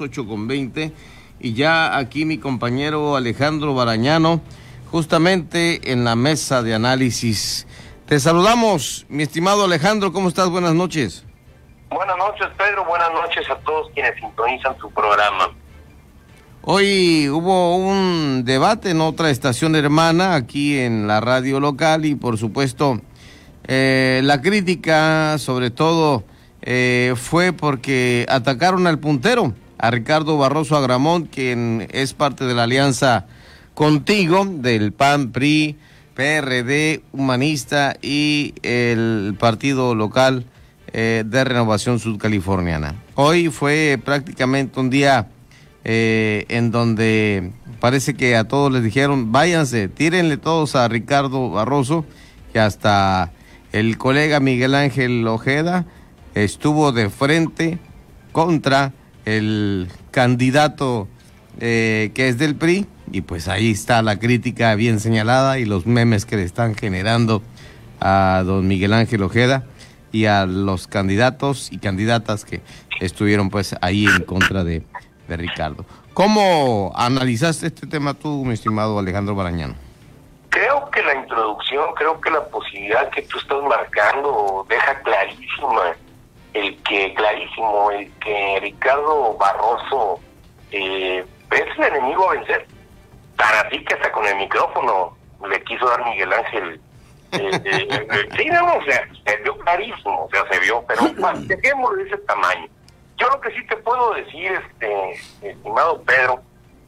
8 con 20 y ya aquí mi compañero Alejandro Barañano justamente en la mesa de análisis. Te saludamos, mi estimado Alejandro, ¿cómo estás? Buenas noches. Buenas noches, Pedro, buenas noches a todos quienes sintonizan tu programa. Hoy hubo un debate en otra estación hermana aquí en la radio local y por supuesto eh, la crítica sobre todo eh, fue porque atacaron al puntero a Ricardo Barroso Agramón, quien es parte de la alianza contigo del PAN, PRI, PRD, Humanista y el partido local eh, de Renovación Sudcaliforniana. Hoy fue prácticamente un día eh, en donde parece que a todos les dijeron, váyanse, tírenle todos a Ricardo Barroso, que hasta el colega Miguel Ángel Ojeda estuvo de frente contra el candidato eh, que es del PRI, y pues ahí está la crítica bien señalada y los memes que le están generando a don Miguel Ángel Ojeda y a los candidatos y candidatas que estuvieron pues ahí en contra de, de Ricardo. ¿Cómo analizaste este tema tú, mi estimado Alejandro Barañano? Creo que la introducción, creo que la posibilidad que tú estás marcando deja clarísima el que, clarísimo, el que Ricardo Barroso eh, es el enemigo a vencer. Tan así que hasta con el micrófono le quiso dar Miguel Ángel. Eh, eh, eh sí, no, o sea, se vio clarísimo, o sea, se vio, pero de ese tamaño. Yo lo que sí te puedo decir, este, estimado Pedro,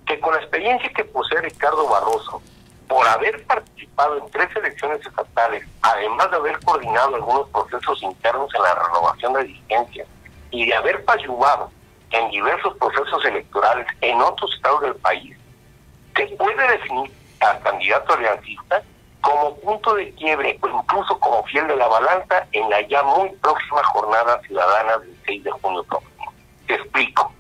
que con la experiencia que posee Ricardo Barroso, por haber participado en tres elecciones estatales, además de haber coordinado algunos procesos internos en la renovación de vigencia y de haber ayudado en diversos procesos electorales en otros estados del país, se puede definir al candidato aliancista como punto de quiebre o incluso como fiel de la balanza en la ya muy próxima jornada ciudadana del 6 de junio próximo. Te explico.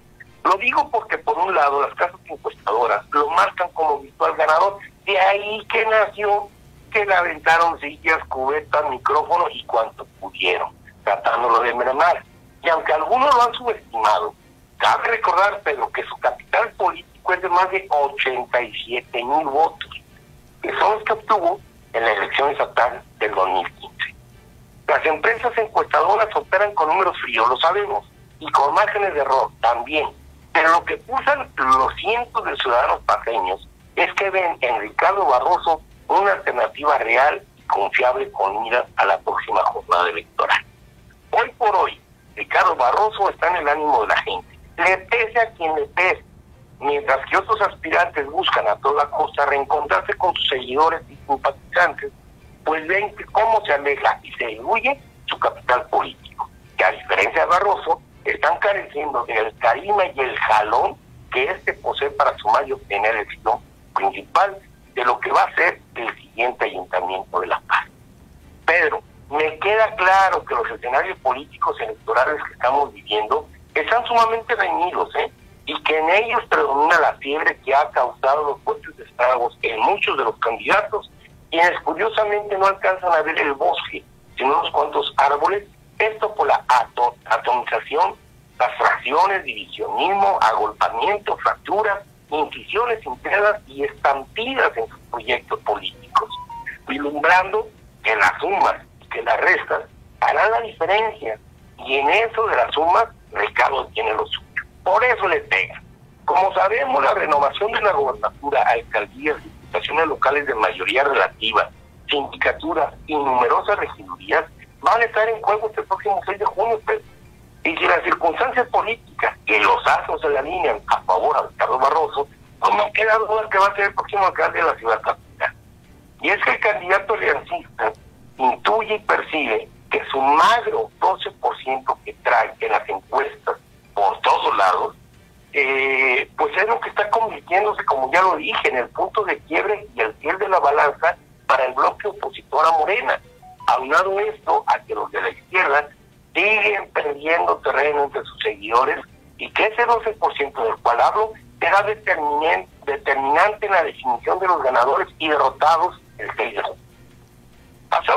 Lo digo porque por un lado las casas encuestadoras lo marcan como virtual ganador de ahí que nació que le aventaron sillas, cubetas, micrófonos y cuanto pudieron, tratándolo de mermar. Y aunque algunos lo han subestimado, cabe recordar, Pedro, que su capital político es de más de 87 mil votos, que son los que obtuvo en la elección estatal del 2015. Las empresas encuestadoras operan con números fríos, lo sabemos, y con márgenes de error también. Pero lo que pulsan los cientos de ciudadanos paseños es que ven en Ricardo Barroso una alternativa real y confiable con miras a la próxima jornada electoral. Hoy por hoy, Ricardo Barroso está en el ánimo de la gente. Le pese a quien le pese. Mientras que otros aspirantes buscan a toda costa reencontrarse con sus seguidores y simpatizantes, pues ven cómo se aleja y se diluye su capital político. Que a diferencia de Barroso, están careciendo del carisma y el jalón que éste posee para sumar y obtener éxito principal de lo que va a ser el siguiente ayuntamiento de La Paz. Pedro, me queda claro que los escenarios políticos electorales que estamos viviendo están sumamente reñidos, ¿eh? y que en ellos predomina la fiebre que ha causado los fuertes estragos en muchos de los candidatos, quienes curiosamente no alcanzan a ver el bosque, sino unos cuantos árboles, esto por la atomización, las fracciones, divisionismo, agolpamiento, fracturas, incisiones internas y estampidas en sus proyectos políticos, vislumbrando que las sumas y que las restas harán la diferencia. Y en eso de las sumas, Ricardo tiene lo suyo. Por eso le pega. Como sabemos, la renovación de la gobernatura, alcaldías, diputaciones locales de mayoría relativa, sindicaturas y numerosas regidurías van a estar en juego este próximo 6 de junio. Pues. Y si las circunstancias políticas que los astros se le alinean a favor a Ricardo Barroso, pues no queda duda que va a ser el próximo alcalde de la ciudad capital. Y es que el candidato aliancista intuye y percibe que su magro 12% que trae en las encuestas por todos lados, eh, pues es lo que está convirtiéndose, como ya lo dije, en el punto de quiebre y el fiel de la balanza para el bloque opositor a Morena. Aunado esto a que los de la izquierda siguen perdiendo terreno entre sus seguidores y que ese 12% del cual hablo será determinante en la definición de los ganadores y derrotados el 6 de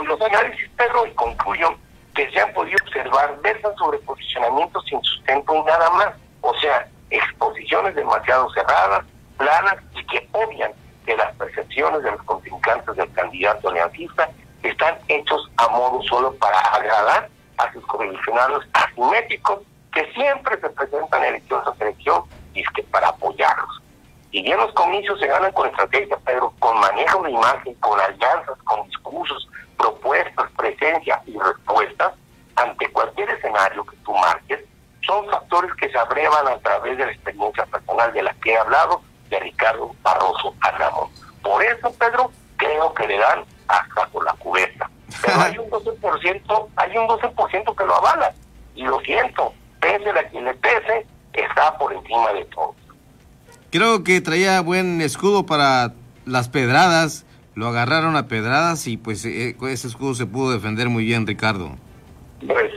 los análisis, Pedro, y concluyo que se han podido observar versan sobre posicionamientos sin sustento y nada más. O sea, exposiciones demasiado cerradas, planas y que obvian que las percepciones de los contrincantes del candidato aliancista están hechos a modo solo para agradar a sus correligionarios asimétricos que siempre se presentan en elección tras elección y es que para apoyarlos. Y bien los comicios se ganan con estrategia, pero con manejo de imagen, con alianzas, con discursos, propuestas, presencia y respuestas ante cualquier escenario que tú marques, son factores que se abrevan a través de la experiencia personal de la que he hablado de Ricardo Barroso Ramón. Por eso, Pedro, creo que le dan hasta por la cubeta. Pero hay un 12%, hay un 12% que lo avala. Y lo siento, pese a quien le pese, está por encima de todo. Creo que traía buen escudo para las pedradas. Lo agarraron a pedradas y pues eh, ese escudo se pudo defender muy bien, Ricardo. Pues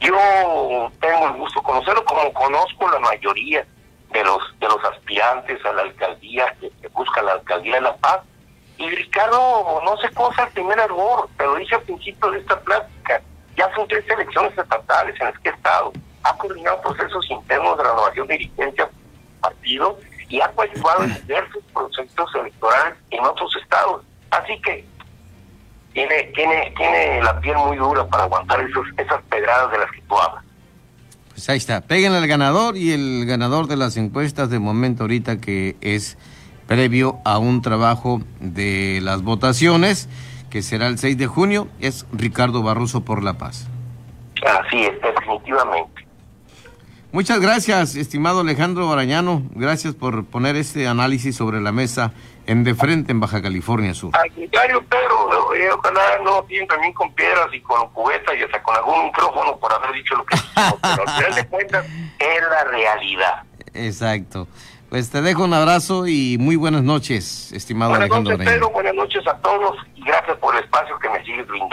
yo tengo el gusto de conocerlo como conozco la mayoría de los de los aspirantes a la alcaldía que, buscan la alcaldía de La Paz. Y Ricardo, no sé cómo es el primer error, pero dije al principio de esta plática, ya son tres elecciones estatales en las que he estado, ha coordinado procesos internos de renovación de dirigencia partido y ha participado en diversos procesos electorales en otros estados. Así que tiene, tiene, tiene la piel muy dura para aguantar esos, esas pedradas de las que tú hablas. Pues ahí está, peguen al ganador y el ganador de las encuestas de momento ahorita que es previo a un trabajo de las votaciones que será el 6 de junio es Ricardo Barroso por la Paz. Así es, definitivamente. Muchas gracias, estimado Alejandro Barañano. Gracias por poner este análisis sobre la mesa en de frente en Baja California Sur. Al contrario, Pedro, eh, ojalá no tienen también con piedras y con cubetas y hasta con algún micrófono por haber dicho lo que pero al final de cuentas es la realidad. Exacto. Pues te dejo un abrazo y muy buenas noches, estimado buenas Alejandro noches, Pedro, buenas noches a todos y gracias por el espacio que me sigues brindando.